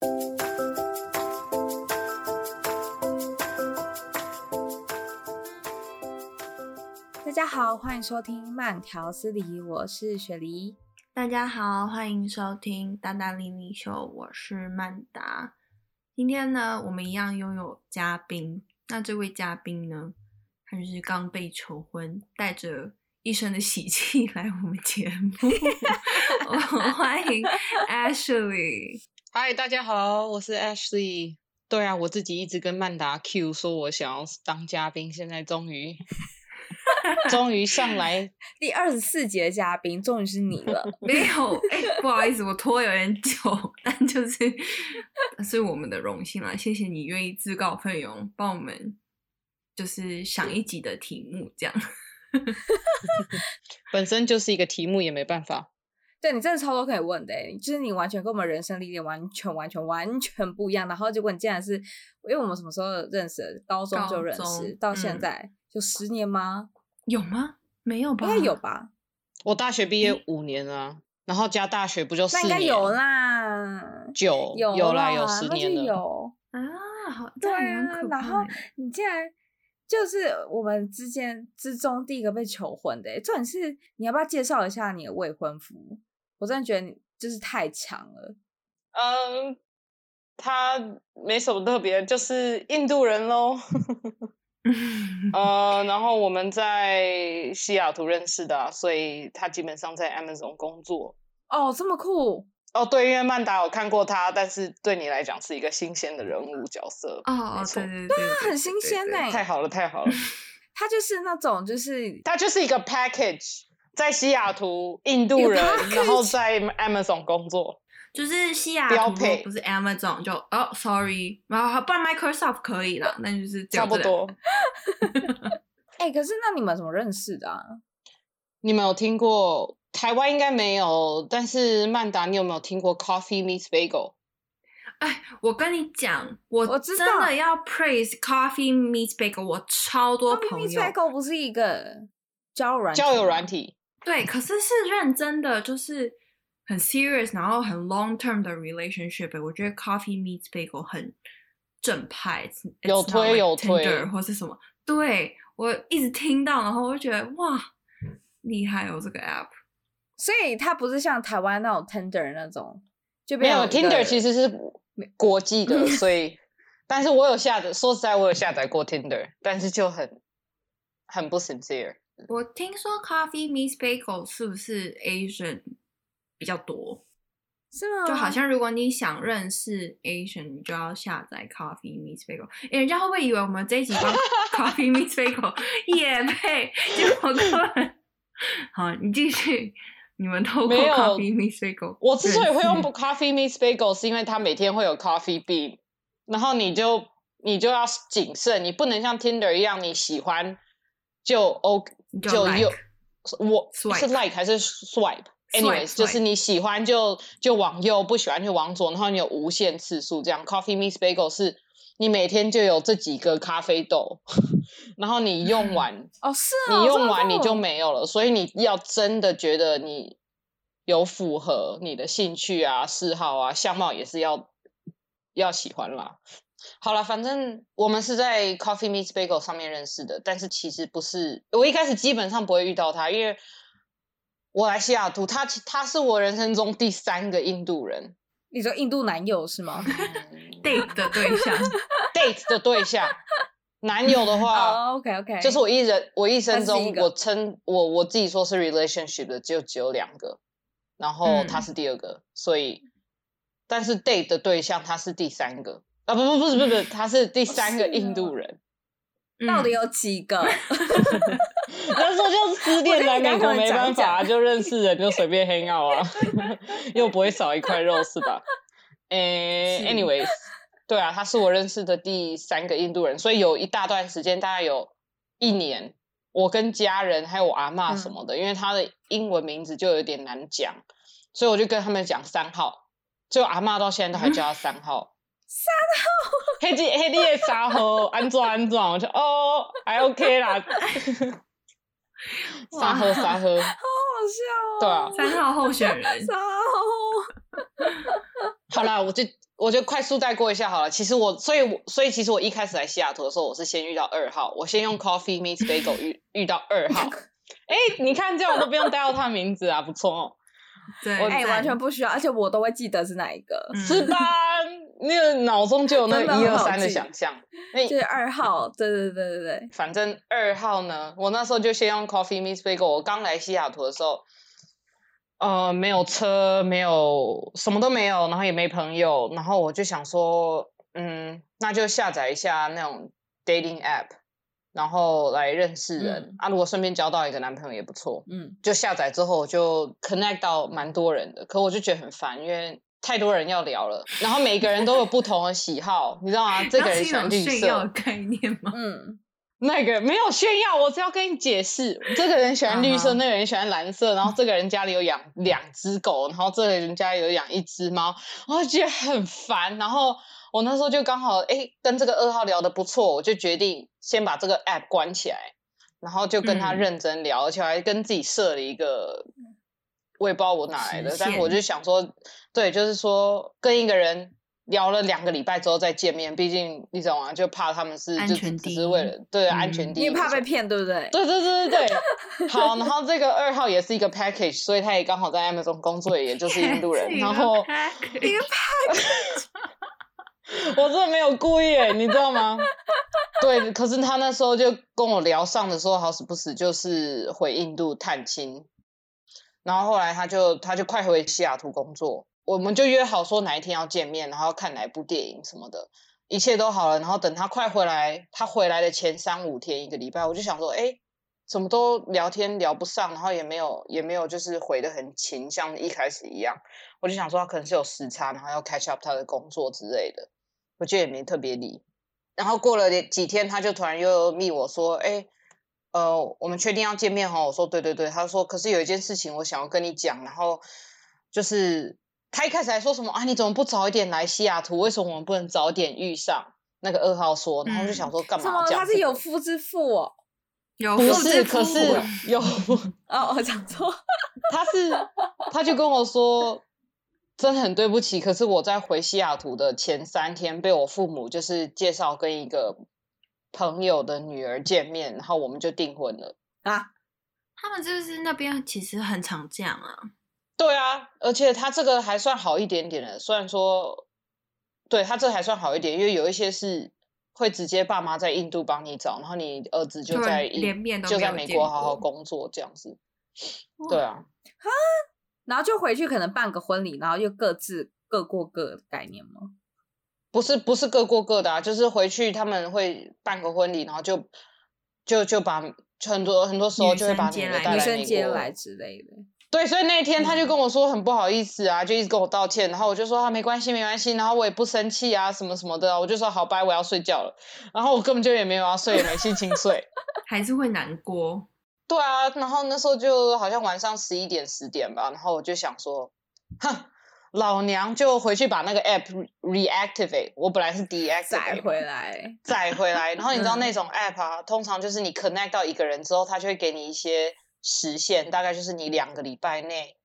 大家好，欢迎收听慢条斯理，我是雪梨。大家好，欢迎收听大大丽丽秀，我是曼达。今天呢，我们一样拥有嘉宾。那这位嘉宾呢，他就是刚被求婚，带着一身的喜气来我们节目。我们欢迎 Ashley。嗨，大家好，我是 Ashley。对啊，我自己一直跟曼达 Q 说，我想要当嘉宾，现在终于。终于上来 第二十四节嘉宾，终于是你了。没有，哎、欸，不好意思，我拖有点久，但就是是我们的荣幸啦。谢谢你愿意自告奋勇帮我们，就是想一集的题目，这样。本身就是一个题目，也没办法。对，你真的超多可以问的，就是你完全跟我们人生历练完全完全完全不一样。然后结果你竟然是，因为我们什么时候认识的？高中就认识，到现在、嗯、就十年吗？有吗？没有吧？应该有吧。我大学毕业五年啊，嗯、然后加大学不就四年？那应该有啦，九有有啦，有十年了。有啊，好对啊。然后你竟然就是我们之间之中第一个被求婚的，重点是你要不要介绍一下你的未婚夫？我真的觉得你就是太强了。嗯，他没什么特别，就是印度人喽。呃，然后我们在西雅图认识的啊，所以他基本上在 Amazon 工作。哦，这么酷！哦，对，因为曼达有看过他，但是对你来讲是一个新鲜的人物角色。哦，对对对，对啊，很新鲜哎！太好了，太好了。他就是那种，就是他就是一个 package，在西雅图印度人，然后在 Amazon 工作。就是西雅图不是 Amazon 就哦，sorry，然后不然 Microsoft 可以了，那就是差不多。哎、欸，可是那你们怎么认识的啊？你们有听过台湾应该没有，但是曼达，你有没有听过 Coffee Meets Bagel？哎，我跟你讲，我真的要 praise Coffee Meets Bagel，我超多朋友。Coffee Meets Bagel 不是一个交友软交友软体，对，可是是认真的，就是。很 serious，然后很 long term 的 relationship，我觉得 Coffee Meets Bagel 很正派，有推 like 有推，或是什么？对，我一直听到，然后我就觉得哇，厉害哦这个 app。所以它不是像台湾那种 Tinder 那种，就没有，Tinder 其实是国际的，所以，但是我有下载，说实在，我有下载过 Tinder，但是就很很不 sincere。我听说 Coffee Meets Bagel 是不是 Asian？比较多，是吗？就好像如果你想认识 Asian，你就要下载 Coffee Meets Bagel。哎，人家会不会以为我们这一集帮 Coffee Meets Bagel 也配？结果根本好，你继续。你们透过 Coffee Meets Bagel，我之所以会用 Coffee Meets Bagel，是因为它每天会有 Coffee Bean，然后你就你就要谨慎，你不能像 Tinder 一样，你喜欢就 OK 就有我是 Like 还是 Swipe？Anyways，就是你喜欢就就往右，不喜欢就往左，然后你有无限次数这样。Coffee Miss Bagel 是你每天就有这几个咖啡豆，然后你用完哦 是哦，你用完你就没有了，所以你要真的觉得你有符合你的兴趣啊、嗜好啊、相貌也是要要喜欢啦。好了，反正我们是在 Coffee Meets Bagel 上面认识的，但是其实不是，我一开始基本上不会遇到他，因为。我来西雅图，他他是我人生中第三个印度人。你说印度男友是吗？Date 的对象，Date 的对象。男友的话、oh,，OK OK，就是我一人，我一生中我称我我自己说是 relationship 的就只有两个，然后他是第二个，嗯、所以，但是 Date 的对象他是第三个啊，不不不是不是，他是第三个印度人。到底有几个？那时候就失恋来美国没办法，就认识人就随便 hang out 啊，又不会少一块肉是吧？诶、欸、anyways，对啊，他是我认识的第三个印度人，所以有一大段时间，大概有一年，我跟家人还有我阿嬷什么的、嗯，因为他的英文名字就有点难讲，所以我就跟他们讲三号，就阿嬷到现在都还叫他三号。嗯三号，黑弟黑弟的三号，安装安装，我就哦，还 OK 啦。三号三号，好好笑哦。对啊，三号候选人。三号。好啦，我就我就快速带过一下好了。其实我，所以我，所以其实我一开始来西雅图的时候，我是先遇到二号，我先用 Coffee Meets Bagel 遇遇到二号。哎，你看这样我都不用带到他名字啊，不错哦。对，哎，完全不需要，而且我都会记得是哪一个，是吧？那个脑中就有那个一二三的想象。就是二号，对对对对对。反正二号呢，我那时候就先用 Coffee Miss Bagel。我刚来西雅图的时候。呃，没有车，没有什么都没有，然后也没朋友，然后我就想说，嗯，那就下载一下那种 dating app，然后来认识人、嗯、啊。如果顺便交到一个男朋友也不错，嗯，就下载之后我就 connect 到蛮多人的，可我就觉得很烦，因为太多人要聊了，然后每个人都有不同的喜好，你知道吗？这个人喜欢绿色概念吗？嗯。那个没有炫耀，我只要跟你解释，这个人喜欢绿色，uh -huh. 那个人喜欢蓝色，然后这个人家里有养两只狗，然后这个人家里有养一只猫，我觉得很烦。然后我那时候就刚好哎跟这个二号聊的不错，我就决定先把这个 app 关起来，然后就跟他认真聊，嗯、而且还跟自己设了一个，我也不知道我哪来的，但是我就想说，对，就是说跟一个人。聊了两个礼拜之后再见面，毕竟你知道吗？就怕他们是就只是为了对、嗯、安全第一，因为怕被骗，对不对？对对对对对。好，然后这个二号也是一个 package，所以他也刚好在 Amazon 工作，也就是印度人。然后一个 package，我真的没有故意，你知道吗？对，可是他那时候就跟我聊上的时候，好死不死就是回印度探亲，然后后来他就他就快回西雅图工作。我们就约好说哪一天要见面，然后看哪部电影什么的，一切都好了。然后等他快回来，他回来的前三五天一个礼拜，我就想说，哎，怎么都聊天聊不上，然后也没有也没有就是回得很勤，像一开始一样。我就想说他可能是有时差，然后要 catch up 他的工作之类的，我就也没特别理。然后过了几天，他就突然又密我说，哎，呃，我们确定要见面哈？我说对对对。他说，可是有一件事情我想要跟你讲，然后就是。他一开始还说什么啊？你怎么不早一点来西雅图？为什么我们不能早点遇上？那个二号说，然后就想说干嘛这样、嗯？他是有夫之妇哦，有夫之妇，可是有 哦，我讲错，他是他就跟我说，真的很对不起，可是我在回西雅图的前三天，被我父母就是介绍跟一个朋友的女儿见面，然后我们就订婚了啊。他们就是那边其实很常见啊。对啊，而且他这个还算好一点点的，虽然说，对他这还算好一点，因为有一些是会直接爸妈在印度帮你找，然后你儿子就在连面就在美国好好工作这样子。对啊，哈，然后就回去可能办个婚礼，然后又各自各过各的概念吗？不是，不是各过各的啊，就是回去他们会办个婚礼，然后就就就把很多很多时候就会把女的带来美国，女生接来之类的。对，所以那一天他就跟我说很不好意思啊，就一直跟我道歉，然后我就说他、啊、没关系，没关系，然后我也不生气啊，什么什么的，我就说好，拜，我要睡觉了，然后我根本就也没有要睡，也没心情睡，还是会难过。对啊，然后那时候就好像晚上十一点十点吧，然后我就想说，哼，老娘就回去把那个 app reactivate，我本来是 deactivate 载回来，载回来，然后你知道那种 app 啊，通常就是你 connect 到一个人之后，他就会给你一些。时限大概就是你两个礼拜内，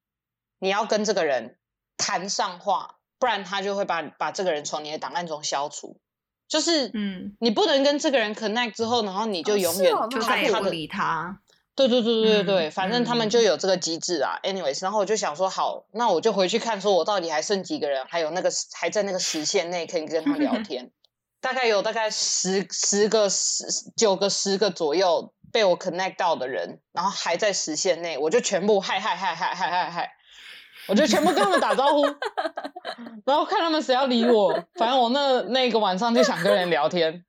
你要跟这个人谈上话，不然他就会把把这个人从你的档案中消除。就是，嗯，你不能跟这个人 connect 之后，然后你就永远就再也不理他。对对对对对、嗯、反正他们就有这个机制啊。嗯、anyways，然后我就想说，好，那我就回去看，说我到底还剩几个人，还有那个还在那个时限内可以跟他聊天。大概有大概十十个十九个十个左右。被我 connect 到的人，然后还在时限内，我就全部嗨嗨嗨嗨嗨嗨嗨，我就全部跟他们打招呼，然后看他们谁要理我。反正我那那个晚上就想跟人聊天。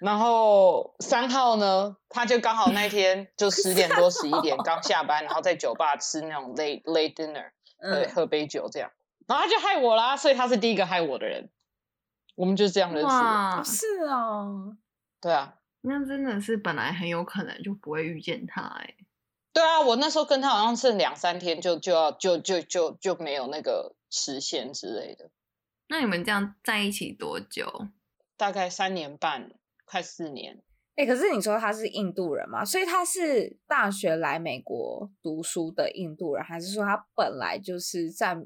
然后三号呢，他就刚好那天就十点多十一点刚下班，然后在酒吧吃那种 late late dinner，对，喝杯酒这样，然后他就害我啦，所以他是第一个害我的人。我们就是这样认识是哦，对啊。那真的是本来很有可能就不会遇见他哎、欸。对啊，我那时候跟他好像是两三天就就要就就就就没有那个时限之类的。那你们这样在一起多久？大概三年半，快四年。哎、欸，可是你说他是印度人吗？所以他是大学来美国读书的印度人，还是说他本来就是在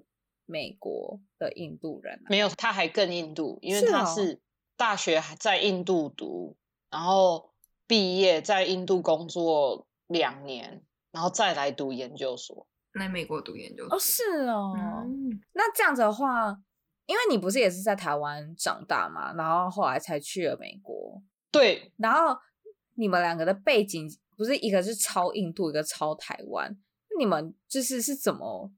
美国的印度人、啊？没有，他还更印度，因为他是大学还在印度读，哦、然后毕业在印度工作两年，然后再来读研究所，来美国读研究所。哦，是哦。嗯、那这样子的话，因为你不是也是在台湾长大嘛，然后后来才去了美国。对，然后你们两个的背景不是一个是超印度，一个超台湾，那你们就是是怎么？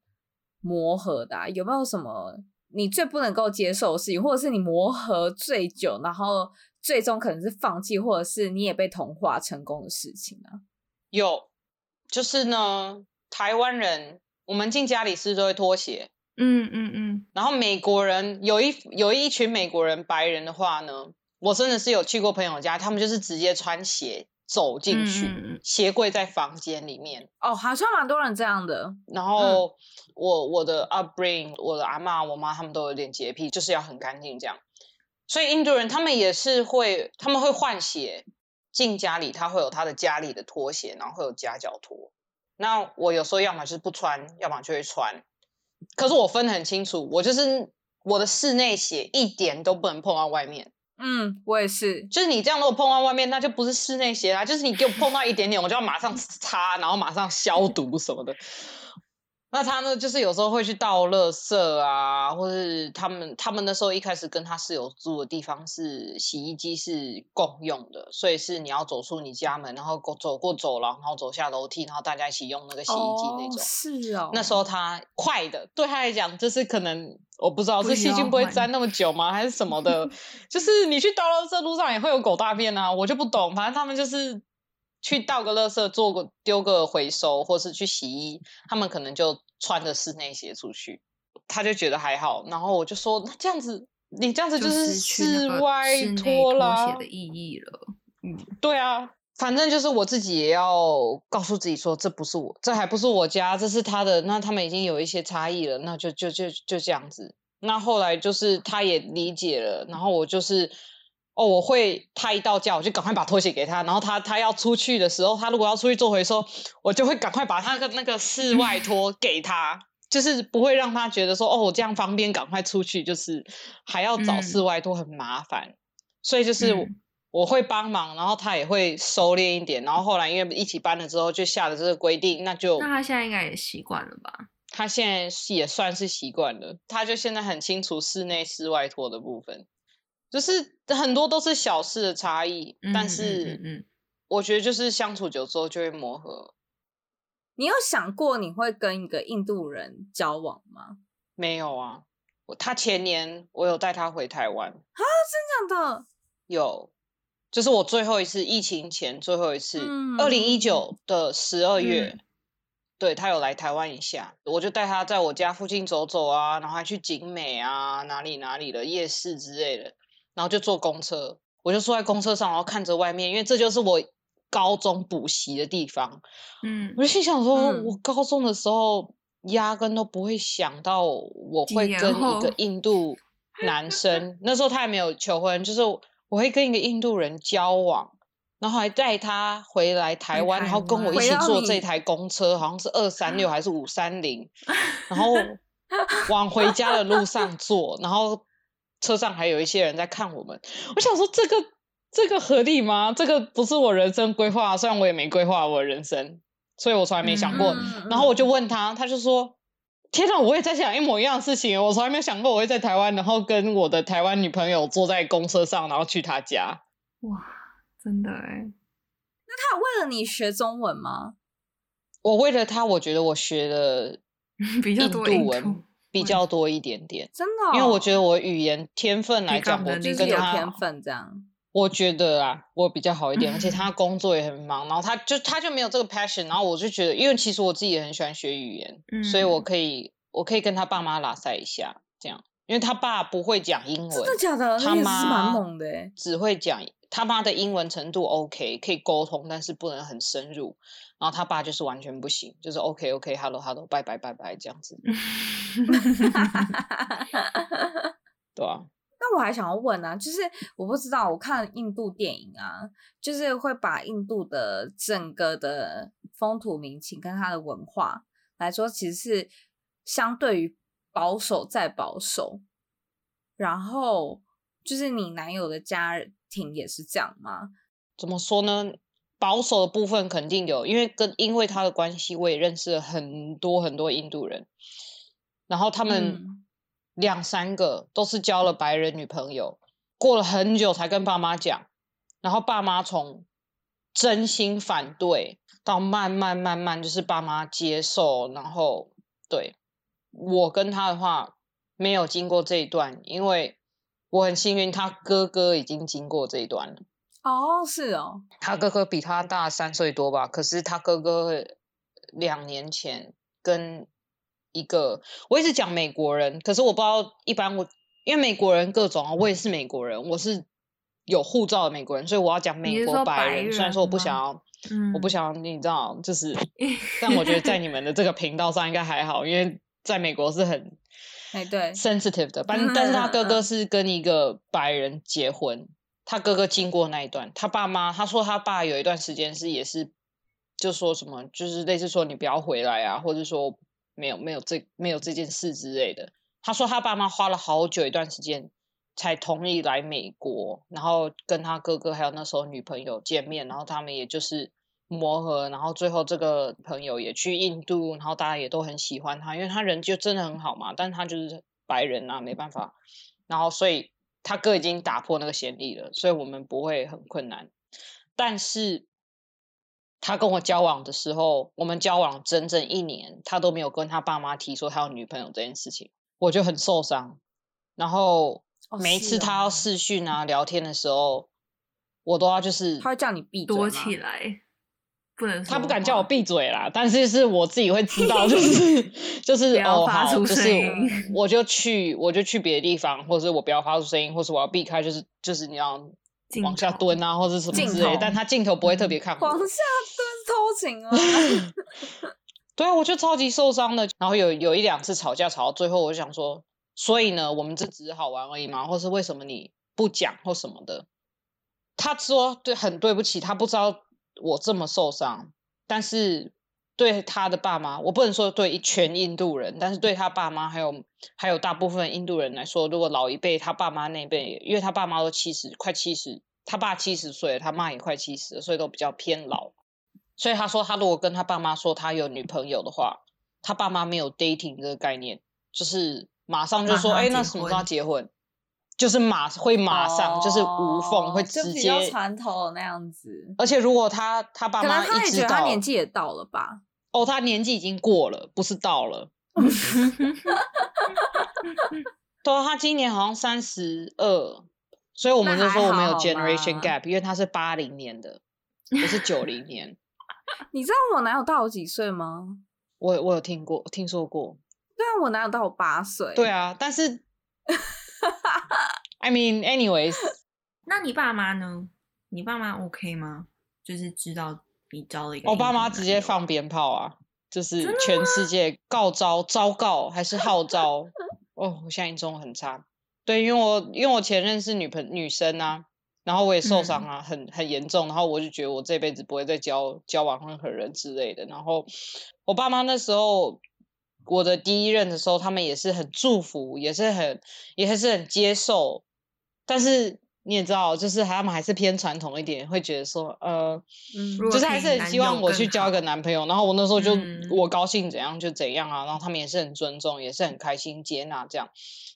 磨合的、啊、有没有什么你最不能够接受的事情，或者是你磨合最久，然后最终可能是放弃，或者是你也被同化成功的事情啊？有，就是呢，台湾人我们进家里是都会脱鞋，嗯嗯嗯，然后美国人有一有一群美国人白人的话呢，我真的是有去过朋友家，他们就是直接穿鞋。走进去，嗯、鞋柜在房间里面。哦，好像蛮多人这样的。然后、嗯、我我的 upbringing，我的阿妈、我妈他们都有点洁癖，就是要很干净这样。所以印度人他们也是会，他们会换鞋进家里，他会有他的家里的拖鞋，然后会有夹脚拖。那我有时候要么就是不穿，要么就会穿。可是我分得很清楚，我就是我的室内鞋一点都不能碰到外面。嗯，我也是。就是你这样，如果碰到外面，那就不是室内鞋啦。就是你给我碰到一点点，我就要马上擦，然后马上消毒什么的。那他呢，就是有时候会去倒垃圾啊，或是他们他们那时候一开始跟他室友住的地方是洗衣机是共用的，所以是你要走出你家门，然后走过走廊，然后走下楼梯，然后大家一起用那个洗衣机那种。哦，是哦。那时候他快的，对他来讲就是可能我不知道是细菌不会粘那么久吗，还是什么的？就是你去倒垃圾路上也会有狗大便啊，我就不懂，反正他们就是。去倒个垃圾，做个丢个回收，或是去洗衣，他们可能就穿着室内鞋出去，他就觉得还好。然后我就说，那这样子，你这样子就是室外拖啦，鞋的意义了。嗯，对啊，反正就是我自己也要告诉自己说，这不是我，这还不是我家，这是他的。那他们已经有一些差异了，那就就就就这样子。那后来就是他也理解了，然后我就是。哦，我会，他一到家，我就赶快把拖鞋给他。然后他他要出去的时候，他如果要出去做回收，我就会赶快把他的那个室外拖 给他，就是不会让他觉得说，哦，我这样方便，赶快出去，就是还要找室外拖很麻烦。嗯、所以就是我会帮忙，然后他也会收敛一点。然后后来因为一起搬了之后，就下了这个规定，那就那他现在应该也习惯了吧？他现在也算是习惯了，他就现在很清楚室内室外拖的部分。就是很多都是小事的差异，嗯、但是嗯，我觉得就是相处久之后就会磨合。你有想过你会跟一个印度人交往吗？没有啊，他前年我有带他回台湾啊，真的？有，就是我最后一次疫情前最后一次，二零一九的十二月，嗯、对，他有来台湾一下，我就带他在我家附近走走啊，然后还去景美啊，哪里哪里的夜市之类的。然后就坐公车，我就坐在公车上，然后看着外面，因为这就是我高中补习的地方。嗯，我就心想说，嗯、我高中的时候压根都不会想到我会跟一个印度男生，那时候他还没有求婚，就是我会跟一个印度人交往，然后还带他回来台湾，然后跟我一起坐这台公车，好像是二三六 还是五三零，然后往回家的路上坐，然后。车上还有一些人在看我们，我想说这个这个合理吗？这个不是我人生规划，虽然我也没规划我的人生，所以我从来没想过。嗯、然后我就问他，他就说：“天哪，我也在想一模一样的事情，我从来没有想过我会在台湾，然后跟我的台湾女朋友坐在公车上，然后去他家。”哇，真的哎！那他有为了你学中文吗？我为了他，我觉得我学了 比较多印度文。比较多一点点，真的、哦，因为我觉得我语言天分来讲，我就跟他天分这样。我觉得啊，我比较好一点，而且 他工作也很忙，然后他就他就没有这个 passion，然后我就觉得，因为其实我自己也很喜欢学语言，嗯、所以我可以我可以跟他爸妈拉塞一下，这样，因为他爸不会讲英文，真的假的？他妈蛮猛的，只会讲他妈的英文程度 OK，可以沟通，但是不能很深入。然后他爸就是完全不行，就是 OK OK，Hello Hello，拜拜拜拜这样子。对啊。那我还想要问呢、啊，就是我不知道，我看印度电影啊，就是会把印度的整个的风土民情跟它的文化来说，其实是相对于保守再保守。然后就是你男友的家庭也是这样吗？怎么说呢？保守的部分肯定有，因为跟因为他的关系，我也认识了很多很多印度人，然后他们两三个都是交了白人女朋友，过了很久才跟爸妈讲，然后爸妈从真心反对到慢慢慢慢就是爸妈接受，然后对我跟他的话没有经过这一段，因为我很幸运，他哥哥已经经过这一段了。哦，是哦，他哥哥比他大三岁多吧？可是他哥哥两年前跟一个，我一直讲美国人，可是我不知道一般我因为美国人各种啊，我也是美国人，我是有护照的美国人，所以我要讲美国白人。白人虽然说我不想要，嗯、我不想要，你知道，就是，但我觉得在你们的这个频道上应该还好，因为在美国是很哎对 sensitive 的，但但是他哥哥是跟一个白人结婚。他哥哥经过那一段，他爸妈他说他爸有一段时间是也是，就说什么就是类似说你不要回来啊，或者说没有没有这没有这件事之类的。他说他爸妈花了好久一段时间才同意来美国，然后跟他哥哥还有那时候女朋友见面，然后他们也就是磨合，然后最后这个朋友也去印度，然后大家也都很喜欢他，因为他人就真的很好嘛，但是他就是白人啊，没办法，然后所以。他哥已经打破那个先例了，所以我们不会很困难。但是他跟我交往的时候，我们交往整整一年，他都没有跟他爸妈提说他有女朋友这件事情，我就很受伤。然后每一次他要视讯啊、哦、聊天的时候，我都要就是他会叫你闭嘴躲起来。不能，他不敢叫我闭嘴啦，但是是我自己会知道，就是就是哦，好，就是我就去，我就去别的地方，或者是我不要发出声音，或是我要避开，就是就是你要往下蹲啊，或者什么之类，但他镜头不会特别看我。往下蹲偷情啊？对啊，我就超级受伤的。然后有有一两次吵架吵到最后，我就想说，所以呢，我们这只是好玩而已嘛，或是为什么你不讲或什么的？他说对，很对不起，他不知道。我这么受伤，但是对他的爸妈，我不能说对全印度人，但是对他爸妈还有还有大部分印度人来说，如果老一辈他爸妈那辈，因为他爸妈都七十快七十，他爸七十岁，他妈也快七十，所以都比较偏老。所以他说，他如果跟他爸妈说他有女朋友的话，他爸妈没有 dating 这个概念，就是马上就说，哎，那什么时候结婚？就是马会马上、哦、就是无缝会直接传统那样子，而且如果他他爸妈一直到，他年纪也到了吧？哦，他年纪已经过了，不是到了。对啊，他今年好像三十二，所以我们就说我们有 generation gap，因为他是八零年的，我是九零年。你知道我男友大我几岁吗？我我有听过听说过。对啊，我男友大我八岁。对啊，但是。I mean, anyways，那你爸妈呢？你爸妈 OK 吗？就是知道你招了一个，我爸妈直接放鞭炮啊，就是全世界告招、昭告还是号召？哦，我现在中文很差。对，因为我因为我前任是女朋女生啊，然后我也受伤啊，嗯、很很严重，然后我就觉得我这辈子不会再交交往任何人之类的。然后我爸妈那时候。我的第一任的时候，他们也是很祝福，也是很，也是很接受。但是你也知道，就是他们还是偏传统一点，会觉得说，呃，嗯、就是还是很希望我去交一个男朋友。然后我那时候就、嗯、我高兴怎样就怎样啊。然后他们也是很尊重，也是很开心接纳这样。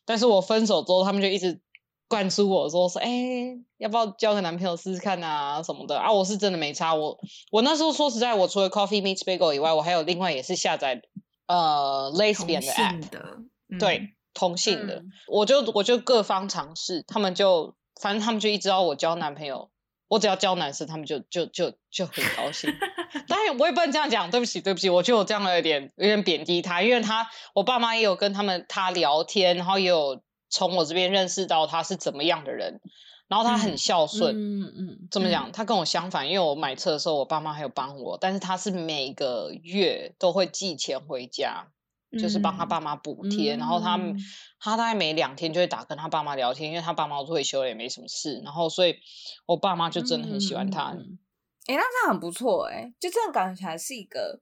但是我分手之后，他们就一直灌输我说说，哎、欸，要不要交个男朋友试试看啊什么的啊？我是真的没差。我我那时候说实在，我除了 Coffee Meets Bagel 以外，我还有另外也是下载。呃，Lesbian 的 app，的对，同性的，嗯、我就我就各方尝试，他们就反正他们就一直要我交男朋友，我只要交男生，他们就就就就很高兴。当然我也不能这样讲，对不起对不起，我觉得我这样有点有点贬低他，因为他我爸妈也有跟他们他聊天，然后也有从我这边认识到他是怎么样的人。然后他很孝顺，嗯嗯，怎么讲？他跟我相反，因为我买车的时候，我爸妈还有帮我，但是他是每个月都会寄钱回家，就是帮他爸妈补贴。然后他他大概每两天就会打跟他爸妈聊天，因为他爸妈都退休了，也没什么事。然后所以，我爸妈就真的很喜欢他。哎，那这样很不错哎，就这样感觉起来是一个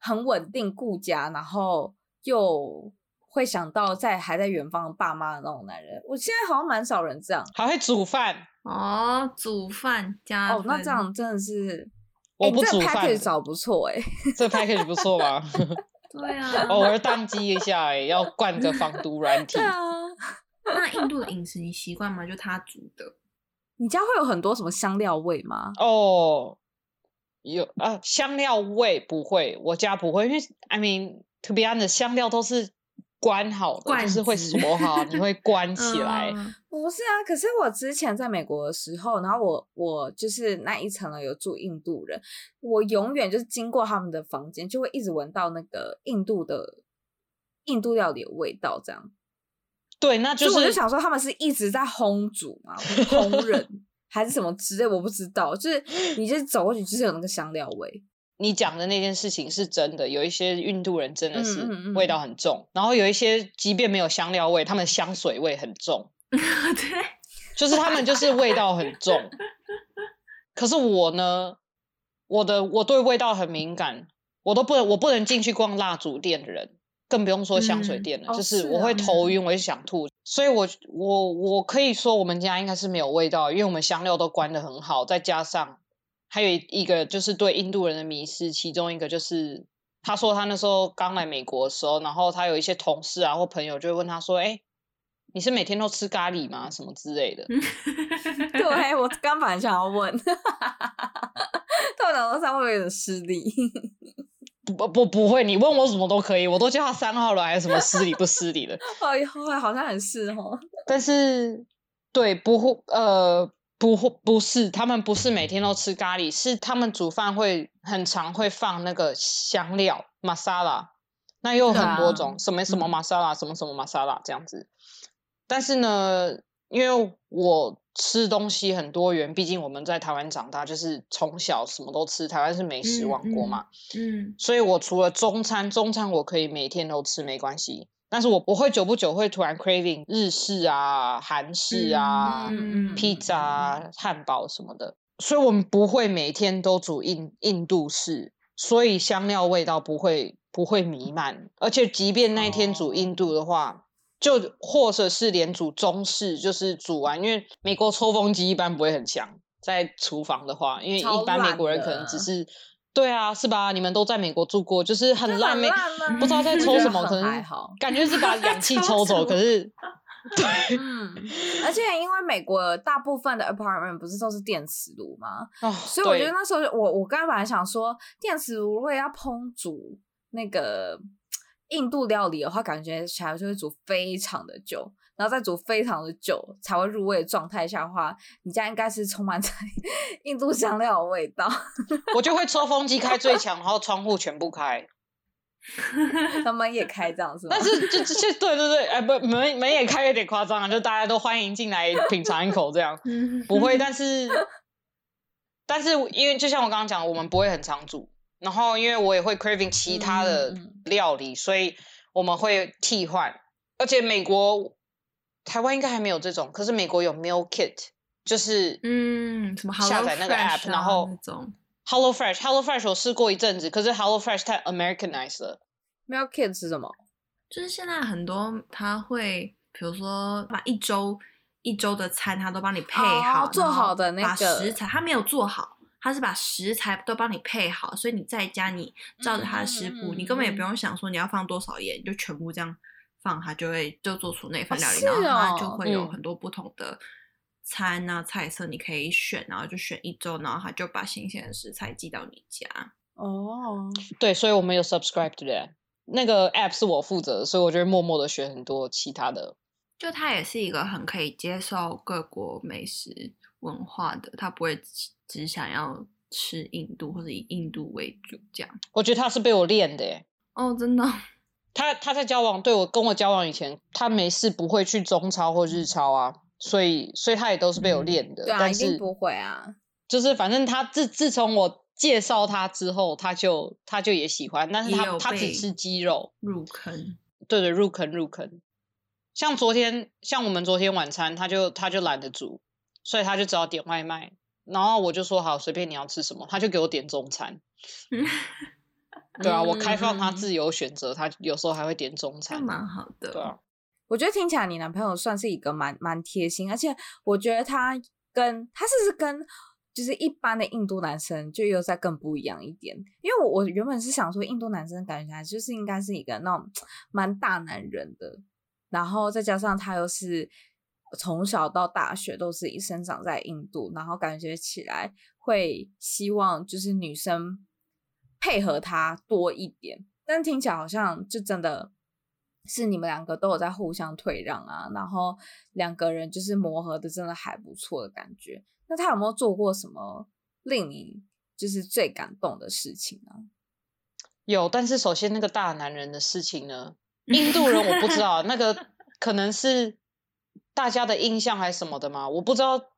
很稳定顾家，然后又。会想到在还在远方的爸妈的那种男人。我现在好像蛮少人这样，还会煮饭哦，煮饭加哦，那这样真的是我不煮饭，欸、这 package 找不错哎、欸，这 package 不错吧？对啊，偶尔宕机一下哎、欸，要灌个防毒软体。对啊，那印度的饮食你习惯吗？就他煮的，你家会有很多什么香料味吗？哦，有啊，香料味不会，我家不会，因为 I mean to be honest，香料都是。关好的，就是会锁好，你会关起来。嗯、不是啊，可是我之前在美国的时候，然后我我就是那一层楼有住印度人，我永远就是经过他们的房间，就会一直闻到那个印度的印度料理的味道，这样。对，那就是我就想说，他们是一直在烘煮嘛，烹饪还是什么之类，我不知道。就是你就是走过去，就是有那个香料味。你讲的那件事情是真的，有一些印度人真的是味道很重，嗯嗯嗯，然后有一些即便没有香料味，他们香水味很重。对，就是他们就是味道很重。可是我呢，我的我对味道很敏感，我都不能我不能进去逛蜡烛店的人，更不用说香水店了，嗯、就是我会头晕，我会想吐。所以我我我可以说我们家应该是没有味道，因为我们香料都关的很好，再加上。还有一个就是对印度人的迷失，其中一个就是他说他那时候刚来美国的时候，然后他有一些同事啊或朋友就会问他说：“哎，你是每天都吃咖喱吗？什么之类的？” 对，我刚本来想要问，头脑上会不会有点失礼？不不不会，你问我什么都可以，我都叫他三号了，还有什么失礼不失礼的？哦，后来好像很是哦。但是对不会呃。不不是，他们不是每天都吃咖喱，是他们煮饭会很常会放那个香料玛莎拉，那又有很多种，啊、什么什么玛莎拉，什么什么玛莎拉这样子。但是呢，因为我吃东西很多元，毕竟我们在台湾长大，就是从小什么都吃，台湾是美食王国嘛，嗯，嗯，所以我除了中餐，中餐我可以每天都吃，没关系。但是我我会久不久会突然 craving 日式啊、韩式啊、嗯、披萨、啊、汉堡什么的，所以我们不会每天都煮印印度式，所以香料味道不会不会弥漫。而且即便那一天煮印度的话，就或者是连煮中式，就是煮完，因为美国抽风机一般不会很强，在厨房的话，因为一般美国人可能只是。对啊，是吧？你们都在美国住过，就是很烂，没不知道在 抽什么，可能感觉是把 氧气抽走。可是，对，嗯，而且因为美国大部分的 apartment 不是都是电磁炉吗？哦，所以我觉得那时候我我刚才本来想说，电磁炉如果要烹煮那个 印度料理的话，感觉起来就会煮非常的久。然后再煮非常的久才会入味的状态下的话，你家应该是充满着 印度香料的味道。我就会抽风机开最强，然后窗户全部开，那门也开这样子。但是就就对对对，哎不门门也开有点夸张啊，就大家都欢迎进来品尝一口这样，不会。但是但是因为就像我刚刚讲，我们不会很常煮，然后因为我也会 craving 其他的料理，嗯、所以我们会替换，而且美国。台湾应该还没有这种，可是美国有 Meal Kit，就是嗯，什么下载那个 App，、啊、然后 Hello Fresh，Hello Fresh 我试过一阵子，可是 Hello Fresh 太 Americanized 了。Meal Kit 是什么？就是现在很多他会，比如说把一周一周的餐他都帮你配好，oh, 做好的那个食材，他没有做好，他是把食材都帮你配好，所以你在家你照着他的食谱，嗯、你根本也不用想说你要放多少盐，你就全部这样。放它就会就做出那份料理，哦哦、然后它就会有很多不同的餐啊、嗯、菜色，你可以选，然后就选一周，然后他就把新鲜的食材寄到你家。哦，对，所以我们有 subscribe to that 那个 app 是我负责的，所以我就会默默的学很多其他的。就它也是一个很可以接受各国美食文化的，它不会只想要吃印度或者以印度为主这样。我觉得他是被我练的耶。哦，真的。他他在交往，对我跟我交往以前，他没事不会去中超或日超啊，所以所以他也都是被我练的。嗯、对啊，但是一定不会啊。就是反正他自自从我介绍他之后，他就他就也喜欢，但是他他只吃鸡肉。入坑。对对，入坑入坑。像昨天，像我们昨天晚餐，他就他就懒得煮，所以他就只好点外卖。然后我就说好，随便你要吃什么，他就给我点中餐。对啊，我开放他自由选择，他有时候还会点中餐，蛮好的。对啊，我觉得听起来你男朋友算是一个蛮蛮贴心，而且我觉得他跟他是不是跟就是一般的印度男生就又再更不一样一点？因为我我原本是想说印度男生感觉起来就是应该是一个那种蛮大男人的，然后再加上他又是从小到大学都是一生长在印度，然后感觉起来会希望就是女生。配合他多一点，但听起来好像就真的是你们两个都有在互相退让啊，然后两个人就是磨合的真的还不错的感觉。那他有没有做过什么令你就是最感动的事情呢？有，但是首先那个大男人的事情呢，印度人我不知道，那个可能是大家的印象还是什么的嘛？我不知道。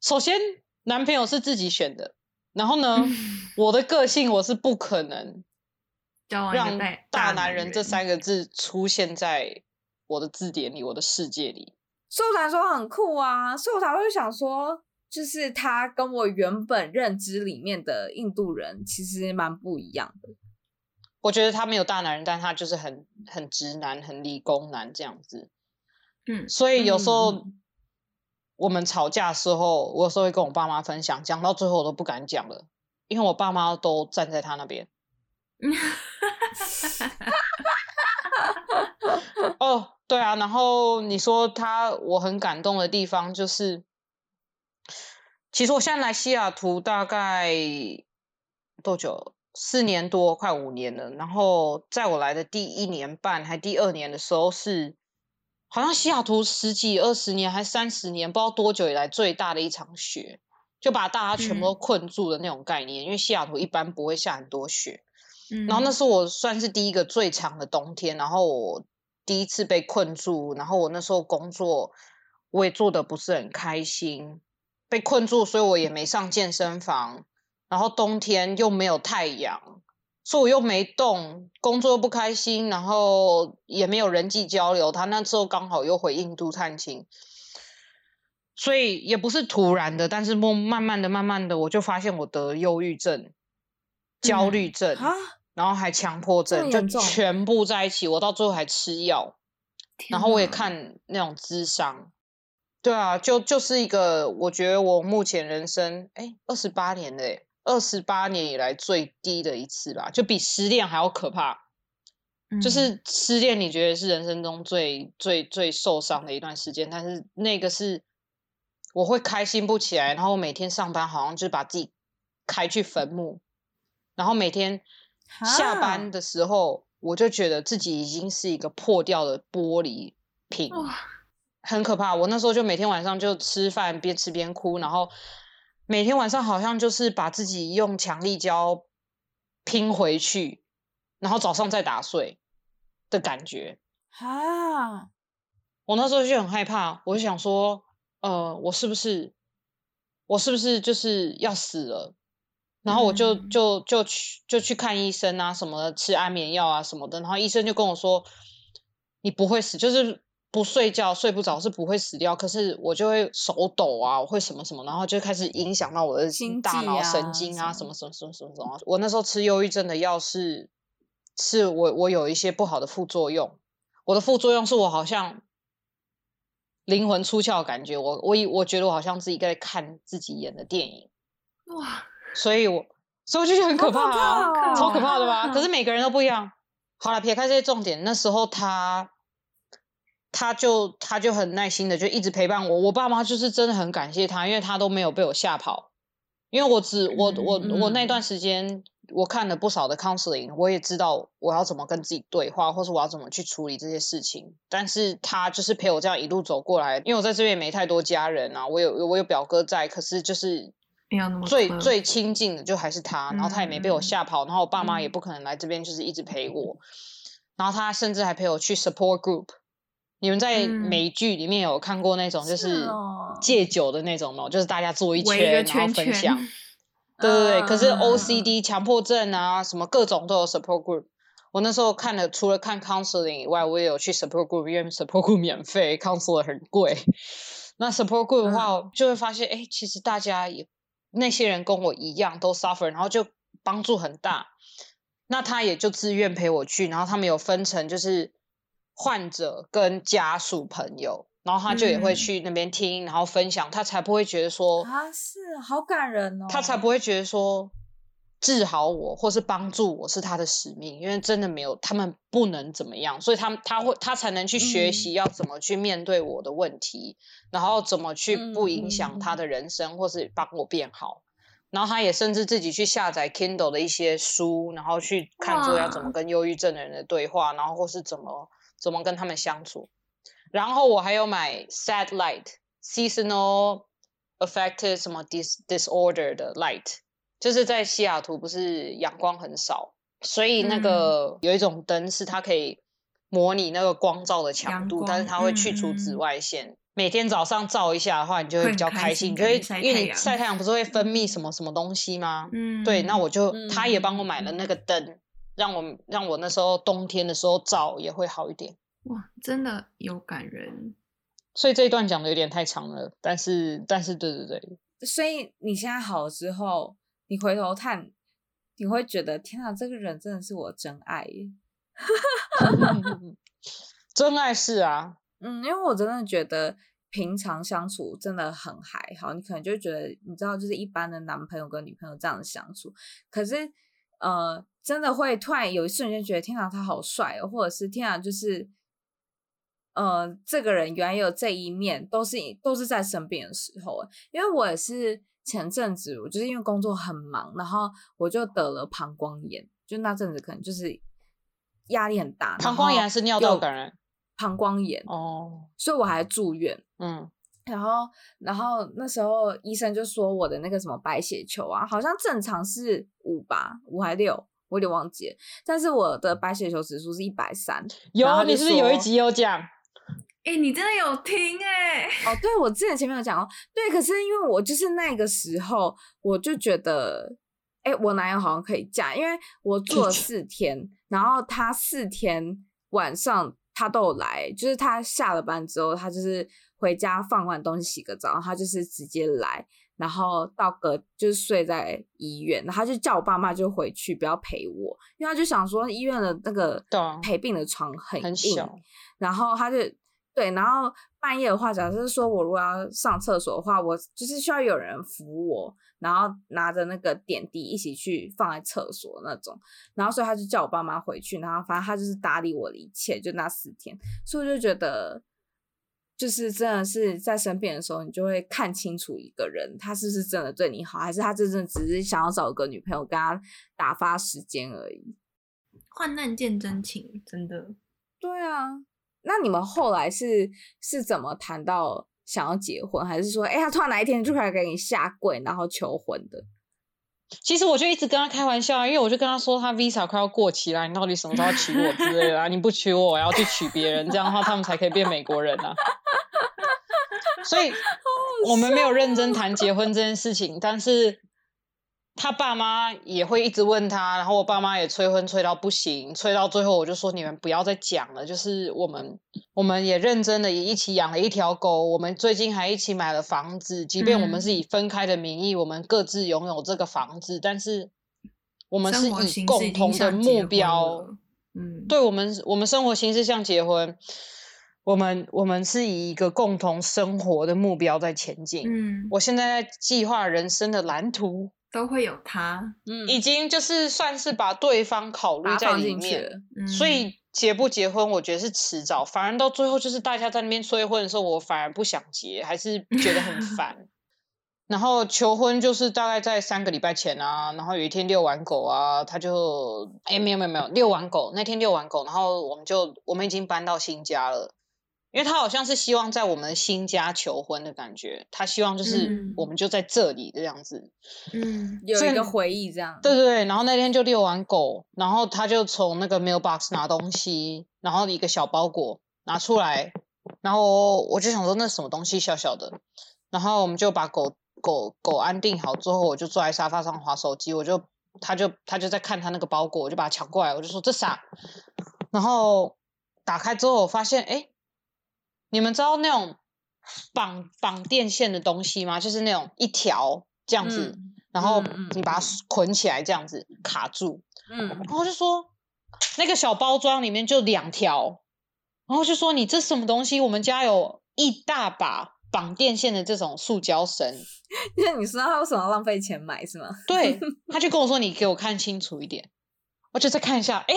首先，男朋友是自己选的。然后呢，我的个性我是不可能让“大男人”这三个字出现在我的字典里，我的世界里。所以我才说很酷啊，所以我才会想说，就是他跟我原本认知里面的印度人其实蛮不一样的。我觉得他没有大男人，但他就是很很直男、很理工男这样子。嗯，所以有时候。嗯我们吵架的时候，我有时候会跟我爸妈分享，讲到最后我都不敢讲了，因为我爸妈都站在他那边。哦，对啊，然后你说他我很感动的地方就是，其实我现在来西雅图大概多久？四年多，快五年了。然后在我来的第一年半还第二年的时候是。好像西雅图十几二十年还三十年，不知道多久以来最大的一场雪，就把大家全部都困住的那种概念。嗯、因为西雅图一般不会下很多雪，嗯、然后那是我算是第一个最长的冬天，然后我第一次被困住，然后我那时候工作我也做的不是很开心，被困住，所以我也没上健身房，然后冬天又没有太阳。所以我又没动，工作又不开心，然后也没有人际交流。他那时候刚好又回印度探亲，所以也不是突然的，但是慢慢慢的、慢慢的，我就发现我得忧郁症、焦虑症，嗯、然后还强迫症，就全部在一起。我到最后还吃药，然后我也看那种咨商。对啊，就就是一个，我觉得我目前人生哎二十八年嘞。二十八年以来最低的一次吧，就比失恋还要可怕。嗯、就是失恋，你觉得是人生中最最最受伤的一段时间，但是那个是我会开心不起来，然后每天上班好像就是把自己开去坟墓，然后每天下班的时候，我就觉得自己已经是一个破掉的玻璃瓶，很可怕。我那时候就每天晚上就吃饭边吃边哭，然后。每天晚上好像就是把自己用强力胶拼回去，然后早上再打碎的感觉。啊！我那时候就很害怕，我就想说，呃，我是不是，我是不是就是要死了？然后我就就就去就去看医生啊什么的，吃安眠药啊什么的。然后医生就跟我说，你不会死，就是。不睡觉睡不着是不会死掉，可是我就会手抖啊，我会什么什么，然后就开始影响到我的大脑神经啊，什么什么什么什么什么。我那时候吃忧郁症的药是，是我我有一些不好的副作用。我的副作用是我好像灵魂出窍的感觉，我我以我觉得我好像自己在看自己演的电影，哇！所以我所以我就觉得很可怕啊，超可怕的吧？可是每个人都不一样。好了，撇开这些重点，那时候他。他就他就很耐心的就一直陪伴我，我爸妈就是真的很感谢他，因为他都没有被我吓跑，因为我只我我我那段时间我看了不少的 counseling，我也知道我要怎么跟自己对话，或是我要怎么去处理这些事情，但是他就是陪我这样一路走过来，因为我在这边没太多家人啊，我有我有表哥在，可是就是最最亲近的就还是他，然后他也没被我吓跑，然后我爸妈也不可能来这边就是一直陪我，然后他甚至还陪我去 support group。你们在美剧里面有看过那种就是戒酒的那种吗？就是大家坐一圈，然后分享。对对对，可是 OCD 强迫症啊，什么各种都有 support group。我那时候看了，除了看 counseling 以外，我也有去 support group，因为 support group 免费，counselor 很贵。那 support group 的话，就会发现，哎，其实大家也那些人跟我一样都 suffer，然后就帮助很大。那他也就自愿陪我去，然后他们有分成就是患者跟家属朋友，然后他就也会去那边听，嗯、然后分享，他才不会觉得说啊，是好感人哦，他才不会觉得说。治好我，或是帮助我是他的使命，因为真的没有他们不能怎么样，所以他他会他才能去学习要怎么去面对我的问题，嗯、然后怎么去不影响他的人生，嗯、或是帮我变好。然后他也甚至自己去下载 Kindle 的一些书，然后去看作要怎么跟忧郁症的人的对话，然后或是怎么怎么跟他们相处。然后我还有买 Sad Light Seasonal Affected 什么 Dis Disorder 的 Light。就是在西雅图，不是阳光很少，所以那个有一种灯是它可以模拟那个光照的强度，但是它会去除紫外线。嗯、每天早上照一下的话，你就会比较开心，开心因为因为你晒太阳不是会分泌什么什么东西吗？嗯，对，那我就他也帮我买了那个灯，让我让我那时候冬天的时候照也会好一点。哇，真的有感人。所以这一段讲的有点太长了，但是但是对对对，所以你现在好了之后。你回头看，你会觉得天啊，这个人真的是我真爱耶！真爱是啊，嗯，因为我真的觉得平常相处真的很还好，你可能就觉得你知道，就是一般的男朋友跟女朋友这样的相处，可是呃，真的会突然有一瞬间觉得天啊，他好帅哦，或者是天啊，就是呃，这个人原来有这一面，都是都是在生病的时候，因为我也是。前阵子我就是因为工作很忙，然后我就得了膀胱炎，就那阵子可能就是压力很大。膀胱炎还是尿道感染？膀胱炎哦，所以我还住院。嗯，然后然后那时候医生就说我的那个什么白血球啊，好像正常是五吧，五还六，我有点忘记了。但是我的白血球指数是一百三。有，你是不是有一集有讲？哎、欸，你真的有听哎、欸？哦，对，我之前前面有讲哦，对，可是因为我就是那个时候，我就觉得，哎、欸，我男友好像可以嫁，因为我住了四天，然后他四天晚上他都有来，就是他下了班之后，他就是回家放完东西洗个澡，他就是直接来，然后到隔就是睡在医院，然后他就叫我爸妈就回去不要陪我，因为他就想说医院的那个陪病的床很硬，很，然后他就。对，然后半夜的话，假设说我如果要上厕所的话，我就是需要有人扶我，然后拿着那个点滴一起去放在厕所那种。然后所以他就叫我爸妈回去，然后反正他就是打理我的一切，就那四天。所以我就觉得，就是真的是在生病的时候，你就会看清楚一个人，他是不是真的对你好，还是他真正只是想要找个女朋友跟他打发时间而已。患难见真情，真的。对啊。那你们后来是是怎么谈到想要结婚，还是说，哎、欸，他突然哪一天就开始给你下跪，然后求婚的？其实我就一直跟他开玩笑啊，因为我就跟他说，他 visa 快要过期了，你到底什么时候娶我之类的啊？你不娶我，我要去娶别人，这样的话他们才可以变美国人啊。所以我们没有认真谈结婚这件事情，但是。他爸妈也会一直问他，然后我爸妈也催婚催到不行，催到最后我就说，你们不要再讲了。就是我们，我们也认真的也一起养了一条狗，我们最近还一起买了房子。即便我们是以分开的名义，嗯、我们各自拥有这个房子，但是我们是以共同的目标。嗯，对我们，我们生活形式像结婚，我们我们是以一个共同生活的目标在前进。嗯，我现在在计划人生的蓝图。都会有他，嗯，已经就是算是把对方考虑在里面，嗯，所以结不结婚，我觉得是迟早。反而到最后，就是大家在那边催婚的时候，我反而不想结，还是觉得很 烦。然后求婚就是大概在三个礼拜前啊，然后有一天遛完狗啊，他就，哎，没有没有没有，遛完狗那天遛完狗，然后我们就我们已经搬到新家了。因为他好像是希望在我们新家求婚的感觉，他希望就是我们就在这里这样子，嗯，有一个回忆这样。对对对，然后那天就遛完狗，然后他就从那个 mailbox 拿东西，然后一个小包裹拿出来，然后我就想说那什么东西小小的，然后我们就把狗狗狗安定好之后，我就坐在沙发上划手机，我就他就他就在看他那个包裹，我就把它抢过来，我就说这啥？然后打开之后我发现哎。诶你们知道那种绑绑电线的东西吗？就是那种一条这样子，嗯、然后你把它捆起来这样子卡住。嗯，然后就说那个小包装里面就两条，然后就说你这什么东西？我们家有一大把绑电线的这种塑胶绳。因为你说他为什么要浪费钱买是吗？对，他就跟我说你给我看清楚一点，我就再看一下，哎，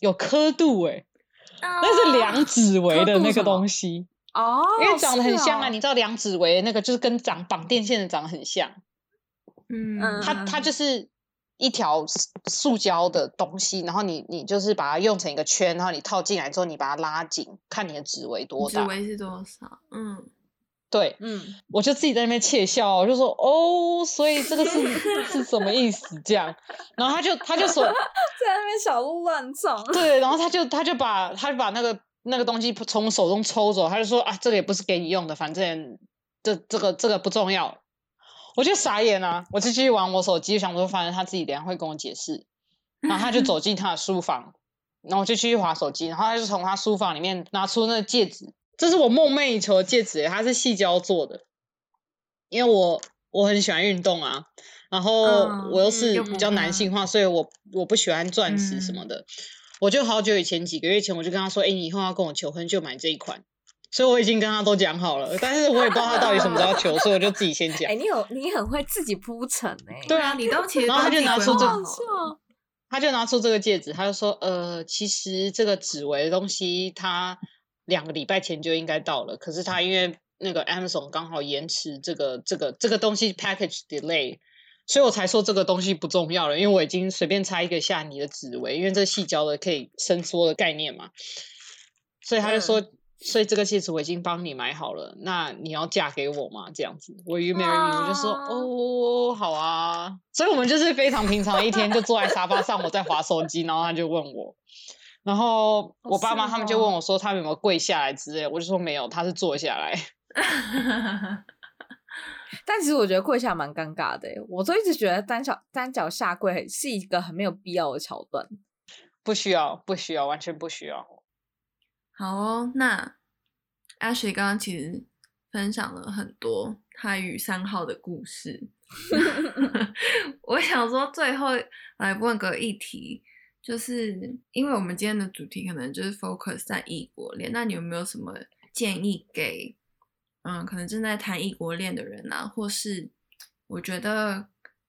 有刻度哎，那是量子围的那个东西哦，因为长得很像啊，你知道量子围那个就是跟长绑电线的长得很像。嗯，它它就是一条塑胶的东西，然后你你就是把它用成一个圈，然后你套进来之后，你把它拉紧，看你的指围多大。指围是多少？嗯，对，嗯，我就自己在那边窃笑，我就说哦，所以这个是是什么意思？这样，然后他就他就说 在那边小鹿乱撞。对，然后他就他就把他就把那个那个东西从手中抽走，他就说啊，这个也不是给你用的，反正这这个这个不重要。我就傻眼啊！我就继续玩我手机，想说反正他自己等下会跟我解释。然后他就走进他的书房，然后我就继续划手机。然后他就从他书房里面拿出那个戒指，这是我梦寐以求的戒指，它是细胶做的。因为我我很喜欢运动啊，然后我又是比较男性化，所以我我不喜欢钻石什么的。嗯、我就好久以前几个月前，我就跟他说：“哎，你以后要跟我求婚，就买这一款。”所以我已经跟他都讲好了，但是我也不知道他到底什么时候要求，所以我就自己先讲。哎、欸，你有你很会自己铺陈哎。对啊，你都其实然后他就拿出这个，他就拿出这个戒指，他就说：“呃，其实这个指围的东西，他两个礼拜前就应该到了，可是他因为那个 Amazon 刚好延迟这个这个这个东西 package delay，所以我才说这个东西不重要了，因为我已经随便拆一个下你的指围，因为这细胶的可以伸缩的概念嘛，所以他就说。嗯”所以这个戒指我已经帮你买好了，那你要嫁给我吗？这样子，Will you marry me？我就说哦，好啊。所以我们就是非常平常的一天，就坐在沙发上，我在划手机，然后他就问我，然后我爸妈他们就问我说他们有没有跪下来之类，我就说没有，他是坐下来。但其实我觉得跪下蛮尴尬的，我都一直觉得单脚单脚下跪是一个很没有必要的桥段。不需要，不需要，完全不需要。好哦，那 Ashley 刚刚其实分享了很多他与三号的故事。我想说，最后来问个议题，就是因为我们今天的主题可能就是 focus 在异国恋，那你有没有什么建议给嗯，可能正在谈异国恋的人啊，或是我觉得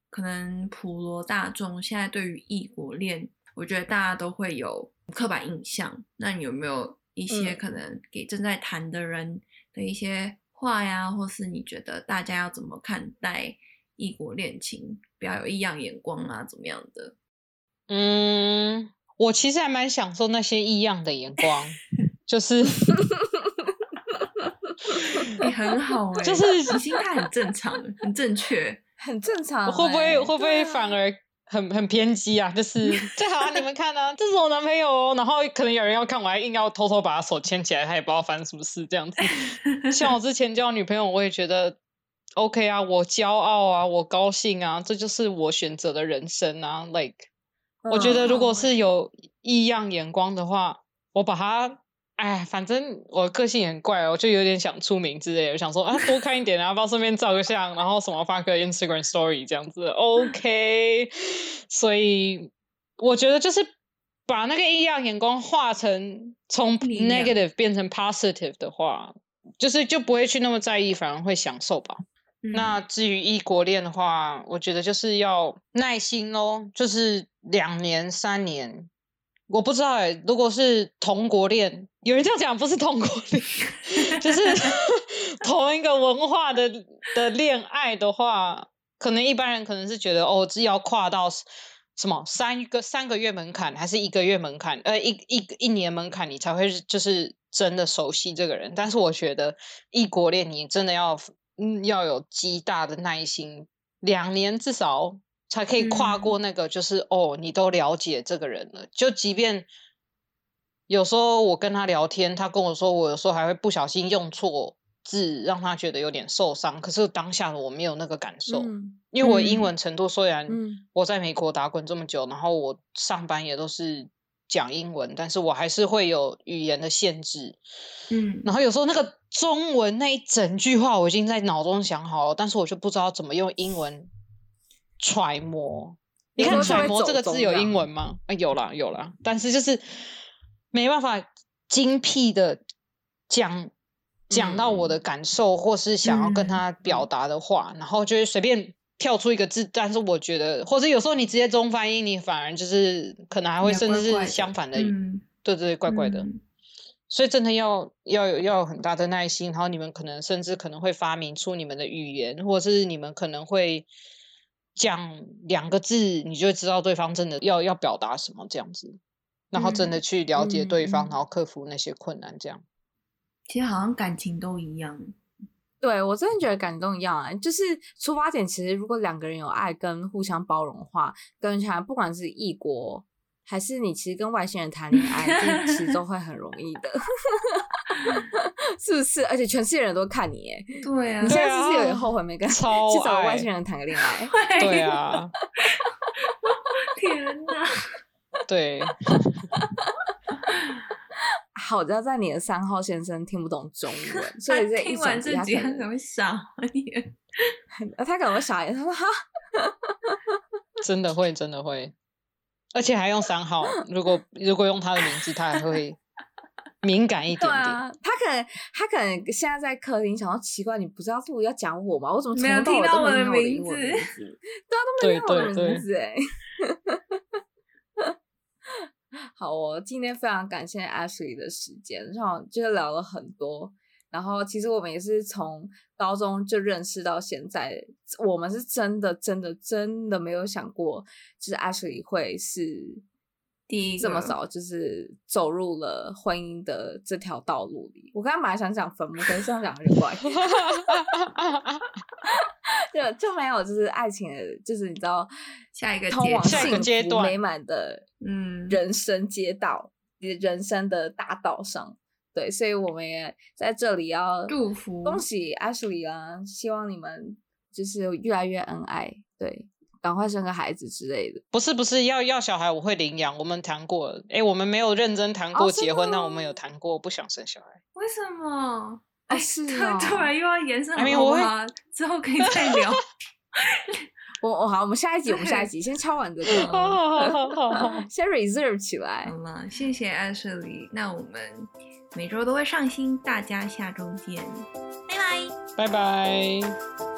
可能普罗大众现在对于异国恋，我觉得大家都会有刻板印象，那你有没有？一些可能给正在谈的人的一些话呀，嗯、或是你觉得大家要怎么看待异国恋情，不要有异样眼光啊，怎么样的？嗯，我其实还蛮享受那些异样的眼光，就是 你很好哎、欸，就是你心态很正常，很正确，很正常、欸。会不会会不会反而？很很偏激啊，就是 最好啊！你们看啊，这是我男朋友哦。然后可能有人要看，我还硬要偷偷把他手牵起来，他也不知道发生什么事这样子。像我 之前交女朋友，我也觉得 OK 啊，我骄傲啊，我高兴啊，这就是我选择的人生啊。Like，我觉得如果是有异样眼光的话，我把它。哎，反正我个性也很怪哦，我就有点想出名之类的，我想说啊，多看一点，然后帮顺便照个相，然后什么发个 Instagram Story 这样子，OK。所以我觉得就是把那个异样眼光化成从 negative 变成 positive 的话，就是就不会去那么在意，反而会享受吧。那至于异国恋的话，我觉得就是要耐心哦，就是两年三年。我不知道哎、如果是同国恋，有人这样讲不是同国恋，就是 同一个文化的的恋爱的话，可能一般人可能是觉得哦，只要跨到什么三个三个月门槛，还是一个月门槛，呃，一一一年门槛，你才会就是真的熟悉这个人。但是我觉得异国恋，你真的要嗯要有极大的耐心，两年至少。才可以跨过那个，就是、嗯、哦，你都了解这个人了。就即便有时候我跟他聊天，他跟我说，我有时候还会不小心用错字，让他觉得有点受伤。可是当下的我没有那个感受，嗯、因为我英文程度虽然我在美国打滚这么久，嗯、然后我上班也都是讲英文，但是我还是会有语言的限制。嗯，然后有时候那个中文那一整句话我已经在脑中想好了，但是我就不知道怎么用英文。揣摩，你看揣摩这个字有英文吗？啊，有啦有啦，但是就是没办法精辟的讲讲到我的感受，或是想要跟他表达的话，嗯、然后就是随便跳出一个字。但是我觉得，或者有时候你直接中翻英，你反而就是可能还会甚至是相反的，怪怪的嗯、对对对，怪怪的。嗯、所以真的要要有要有很大的耐心，然后你们可能甚至可能会发明出你们的语言，或者是你们可能会。讲两个字，你就知道对方真的要要表达什么这样子，然后真的去了解对方，嗯、然后克服那些困难，这样。其实好像感情都一样，对，我真的觉得感动一样啊，就是出发点其实如果两个人有爱跟互相包容的话，跟起来不管是异国。还是你其实跟外星人谈恋爱，其实都会很容易的，是不是？而且全世界人都看你，哎，对啊，你现在是不是有点后悔没跟 去找外星人谈个恋爱？对啊，天哪，对，好在在你的三号先生听不懂中文，所以这一整集他可能会傻眼，他可能会傻眼，他说哈，真的会，真的会。而且还用三号，如果如果用他的名字，他还会敏感一点点。啊，他可能他可能现在在客厅想到奇怪，你不知道是要讲我吗？我怎么没有听到我的名字？对啊，都没听到我的名字哎。好哦，今天非常感谢 Ashley 的时间，然后就是聊了很多。然后其实我们也是从高中就认识到现在，我们是真的真的真的没有想过，就是 Ashley 会是第一这么早就是走入了婚姻的这条道路里。我刚刚本来想讲坟墓，可是这样讲有点怪，就就没有就是爱情的，就是你知道下一个通往幸福美满的嗯人生街道，你的人生的大道上。对，所以我们也在这里要祝福，恭喜 Ashley 啊！希望你们就是越来越恩爱，对，赶快生个孩子之类的。不是不是，要要小孩我会领养，我们谈过，哎，我们没有认真谈过结婚，那、哦、我们有谈过不想生小孩。为什么？哎，是啊，突然又要延伸了吗？之后可以再聊。我我好，我们下一集，我们下一集先敲完这个 先 reserve 起来。好了，谢谢 Ashley，那我们。每周都会上新，大家下周见，拜拜，拜拜。